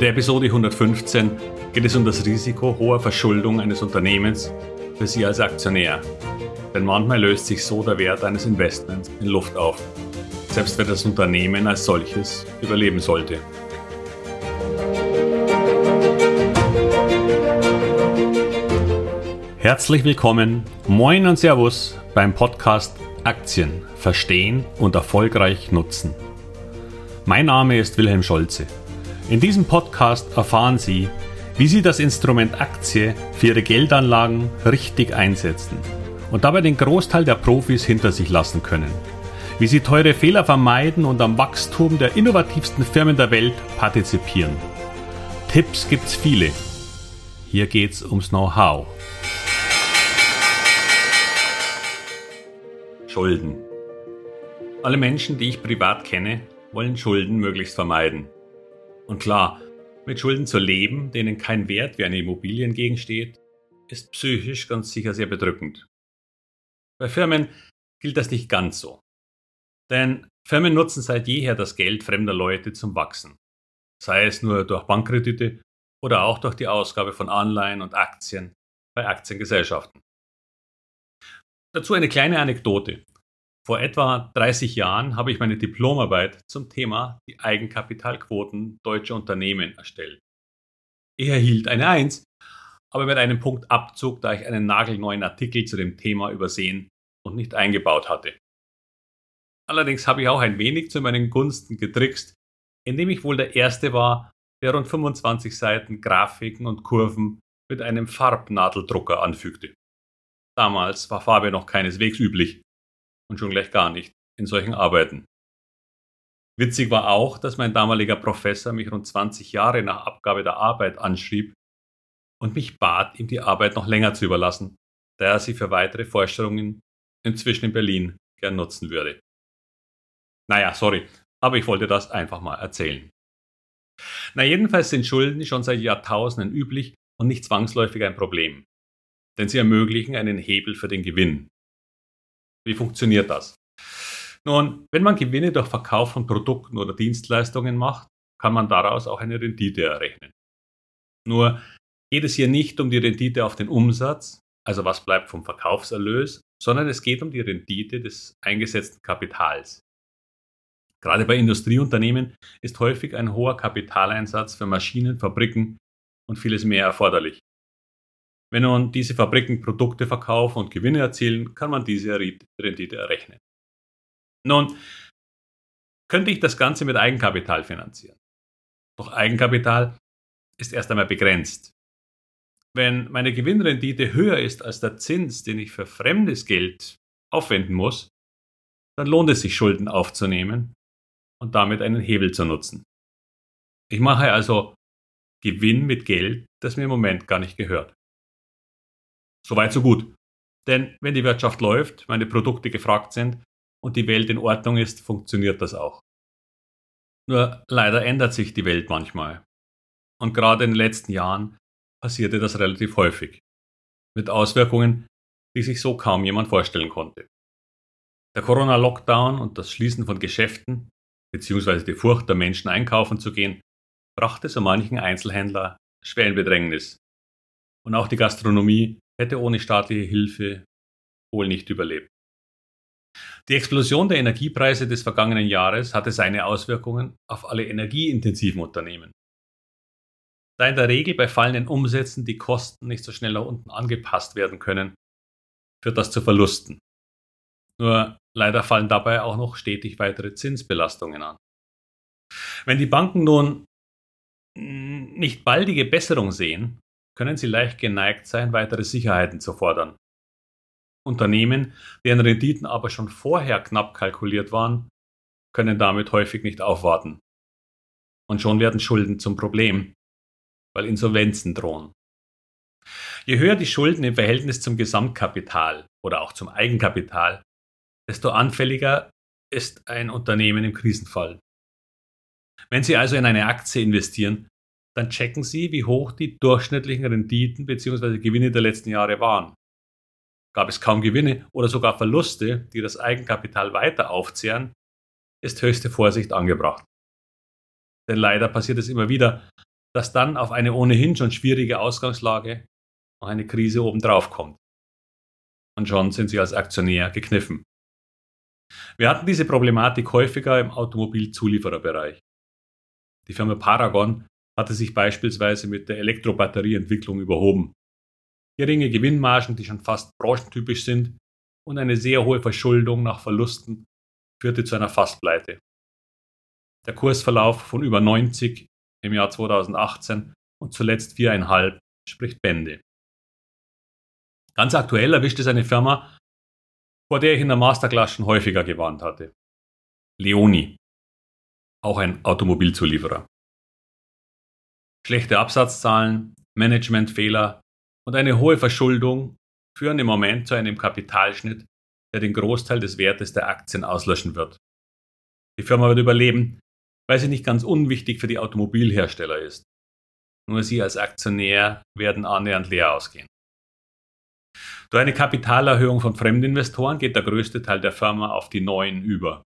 In der Episode 115 geht es um das Risiko hoher Verschuldung eines Unternehmens für Sie als Aktionär. Denn manchmal löst sich so der Wert eines Investments in Luft auf, selbst wenn das Unternehmen als solches überleben sollte. Herzlich willkommen, moin und Servus beim Podcast Aktien verstehen und erfolgreich nutzen. Mein Name ist Wilhelm Scholze. In diesem Podcast erfahren Sie, wie Sie das Instrument Aktie für Ihre Geldanlagen richtig einsetzen und dabei den Großteil der Profis hinter sich lassen können. Wie Sie teure Fehler vermeiden und am Wachstum der innovativsten Firmen der Welt partizipieren. Tipps gibt's viele. Hier geht's ums Know-how. Schulden. Alle Menschen, die ich privat kenne, wollen Schulden möglichst vermeiden. Und klar, mit Schulden zu leben, denen kein Wert wie eine Immobilie entgegensteht, ist psychisch ganz sicher sehr bedrückend. Bei Firmen gilt das nicht ganz so. Denn Firmen nutzen seit jeher das Geld fremder Leute zum Wachsen. Sei es nur durch Bankkredite oder auch durch die Ausgabe von Anleihen und Aktien bei Aktiengesellschaften. Dazu eine kleine Anekdote. Vor etwa 30 Jahren habe ich meine Diplomarbeit zum Thema die Eigenkapitalquoten deutscher Unternehmen erstellt. Ich erhielt eine Eins, aber mit einem Punkt Abzug, da ich einen nagelneuen Artikel zu dem Thema übersehen und nicht eingebaut hatte. Allerdings habe ich auch ein wenig zu meinen Gunsten getrickst, indem ich wohl der Erste war, der rund 25 Seiten Grafiken und Kurven mit einem Farbnadeldrucker anfügte. Damals war Farbe noch keineswegs üblich und schon gleich gar nicht in solchen Arbeiten. Witzig war auch, dass mein damaliger Professor mich rund 20 Jahre nach Abgabe der Arbeit anschrieb und mich bat, ihm die Arbeit noch länger zu überlassen, da er sie für weitere Vorstellungen inzwischen in Berlin gern nutzen würde. Naja, sorry, aber ich wollte das einfach mal erzählen. Na jedenfalls sind Schulden schon seit Jahrtausenden üblich und nicht zwangsläufig ein Problem, denn sie ermöglichen einen Hebel für den Gewinn, wie funktioniert das? Nun, wenn man Gewinne durch Verkauf von Produkten oder Dienstleistungen macht, kann man daraus auch eine Rendite errechnen. Nur geht es hier nicht um die Rendite auf den Umsatz, also was bleibt vom Verkaufserlös, sondern es geht um die Rendite des eingesetzten Kapitals. Gerade bei Industrieunternehmen ist häufig ein hoher Kapitaleinsatz für Maschinen, Fabriken und vieles mehr erforderlich. Wenn nun diese Fabriken Produkte verkaufen und Gewinne erzielen, kann man diese Rendite errechnen. Nun, könnte ich das Ganze mit Eigenkapital finanzieren. Doch Eigenkapital ist erst einmal begrenzt. Wenn meine Gewinnrendite höher ist als der Zins, den ich für fremdes Geld aufwenden muss, dann lohnt es sich, Schulden aufzunehmen und damit einen Hebel zu nutzen. Ich mache also Gewinn mit Geld, das mir im Moment gar nicht gehört. Soweit, so gut. Denn wenn die Wirtschaft läuft, meine Produkte gefragt sind und die Welt in Ordnung ist, funktioniert das auch. Nur leider ändert sich die Welt manchmal. Und gerade in den letzten Jahren passierte das relativ häufig. Mit Auswirkungen, die sich so kaum jemand vorstellen konnte. Der Corona-Lockdown und das Schließen von Geschäften bzw. die Furcht der Menschen einkaufen zu gehen, brachte so manchen Einzelhändler schwer in Bedrängnis. Und auch die Gastronomie hätte ohne staatliche Hilfe wohl nicht überlebt. Die Explosion der Energiepreise des vergangenen Jahres hatte seine Auswirkungen auf alle energieintensiven Unternehmen. Da in der Regel bei fallenden Umsätzen die Kosten nicht so schnell nach unten angepasst werden können, führt das zu Verlusten. Nur leider fallen dabei auch noch stetig weitere Zinsbelastungen an. Wenn die Banken nun nicht baldige Besserung sehen, können sie leicht geneigt sein, weitere Sicherheiten zu fordern. Unternehmen, deren Renditen aber schon vorher knapp kalkuliert waren, können damit häufig nicht aufwarten. Und schon werden Schulden zum Problem, weil Insolvenzen drohen. Je höher die Schulden im Verhältnis zum Gesamtkapital oder auch zum Eigenkapital, desto anfälliger ist ein Unternehmen im Krisenfall. Wenn Sie also in eine Aktie investieren, dann checken Sie, wie hoch die durchschnittlichen Renditen bzw. Gewinne der letzten Jahre waren. Gab es kaum Gewinne oder sogar Verluste, die das Eigenkapital weiter aufzehren, ist höchste Vorsicht angebracht. Denn leider passiert es immer wieder, dass dann auf eine ohnehin schon schwierige Ausgangslage noch eine Krise obendrauf kommt. Und schon sind sie als Aktionär gekniffen. Wir hatten diese Problematik häufiger im Automobilzuliefererbereich. Die Firma Paragon hatte sich beispielsweise mit der Elektrobatterieentwicklung überhoben. Geringe Gewinnmargen, die schon fast branchentypisch sind, und eine sehr hohe Verschuldung nach Verlusten führte zu einer Fastpleite. Der Kursverlauf von über 90 im Jahr 2018 und zuletzt 4,5 spricht Bände. Ganz aktuell erwischt es eine Firma, vor der ich in der Masterclass schon häufiger gewarnt hatte. Leoni, auch ein Automobilzulieferer. Schlechte Absatzzahlen, Managementfehler und eine hohe Verschuldung führen im Moment zu einem Kapitalschnitt, der den Großteil des Wertes der Aktien auslöschen wird. Die Firma wird überleben, weil sie nicht ganz unwichtig für die Automobilhersteller ist. Nur sie als Aktionär werden annähernd leer ausgehen. Durch eine Kapitalerhöhung von Fremdinvestoren geht der größte Teil der Firma auf die neuen über.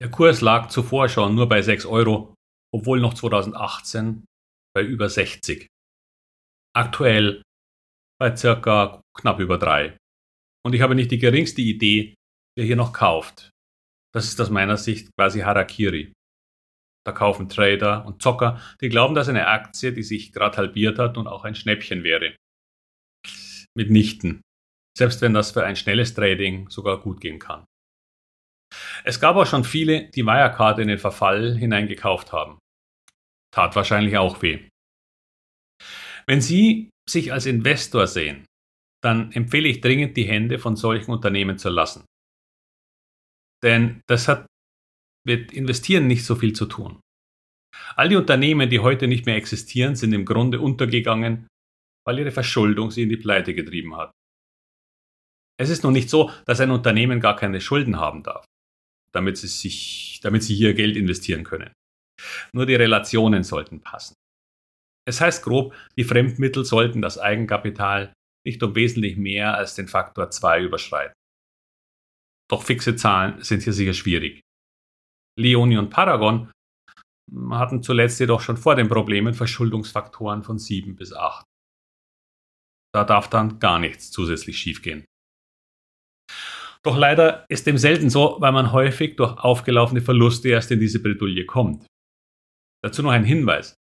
Der Kurs lag zuvor schon nur bei 6 Euro, obwohl noch 2018 bei über 60. Aktuell bei circa knapp über 3. Und ich habe nicht die geringste Idee, wer hier noch kauft. Das ist aus meiner Sicht quasi Harakiri. Da kaufen Trader und Zocker, die glauben, dass eine Aktie, die sich gerade halbiert hat und auch ein Schnäppchen wäre. Mitnichten. Selbst wenn das für ein schnelles Trading sogar gut gehen kann. Es gab auch schon viele, die Wirecard in den Verfall hineingekauft haben. Tat wahrscheinlich auch weh. Wenn Sie sich als Investor sehen, dann empfehle ich dringend, die Hände von solchen Unternehmen zu lassen. Denn das hat mit Investieren nicht so viel zu tun. All die Unternehmen, die heute nicht mehr existieren, sind im Grunde untergegangen, weil ihre Verschuldung sie in die Pleite getrieben hat. Es ist nun nicht so, dass ein Unternehmen gar keine Schulden haben darf, damit sie, sich, damit sie hier Geld investieren können. Nur die Relationen sollten passen. Es heißt grob, die Fremdmittel sollten das Eigenkapital nicht um wesentlich mehr als den Faktor 2 überschreiten. Doch fixe Zahlen sind hier sicher schwierig. Leoni und Paragon hatten zuletzt jedoch schon vor den Problemen Verschuldungsfaktoren von 7 bis 8. Da darf dann gar nichts zusätzlich schiefgehen. Doch leider ist dem selten so, weil man häufig durch aufgelaufene Verluste erst in diese Bredouille kommt. Dazu noch ein Hinweis.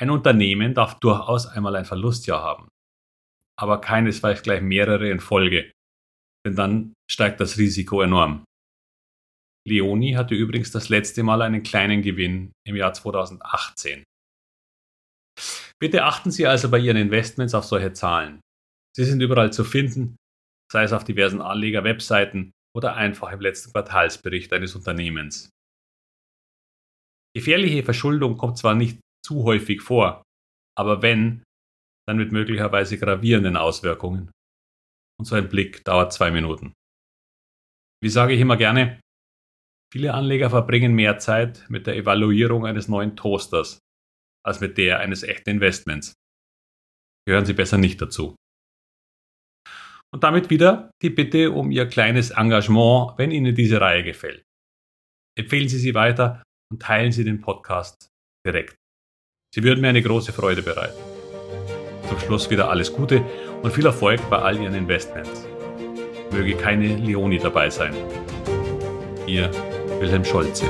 Ein Unternehmen darf durchaus einmal ein Verlustjahr haben, aber keinesfalls gleich mehrere in Folge, denn dann steigt das Risiko enorm. Leoni hatte übrigens das letzte Mal einen kleinen Gewinn im Jahr 2018. Bitte achten Sie also bei Ihren Investments auf solche Zahlen. Sie sind überall zu finden, sei es auf diversen Anleger-Webseiten oder einfach im letzten Quartalsbericht eines Unternehmens. Gefährliche Verschuldung kommt zwar nicht zu häufig vor, aber wenn, dann mit möglicherweise gravierenden Auswirkungen. Und so ein Blick dauert zwei Minuten. Wie sage ich immer gerne, Viele Anleger verbringen mehr Zeit mit der Evaluierung eines neuen Toasters als mit der eines echten Investments. Gehören Sie besser nicht dazu. Und damit wieder die Bitte um Ihr kleines Engagement, wenn Ihnen diese Reihe gefällt. Empfehlen Sie sie weiter und teilen Sie den Podcast direkt. Sie würden mir eine große Freude bereiten. Zum Schluss wieder alles Gute und viel Erfolg bei all Ihren Investments. Möge keine Leoni dabei sein. Ihr Wilhelm Scholze.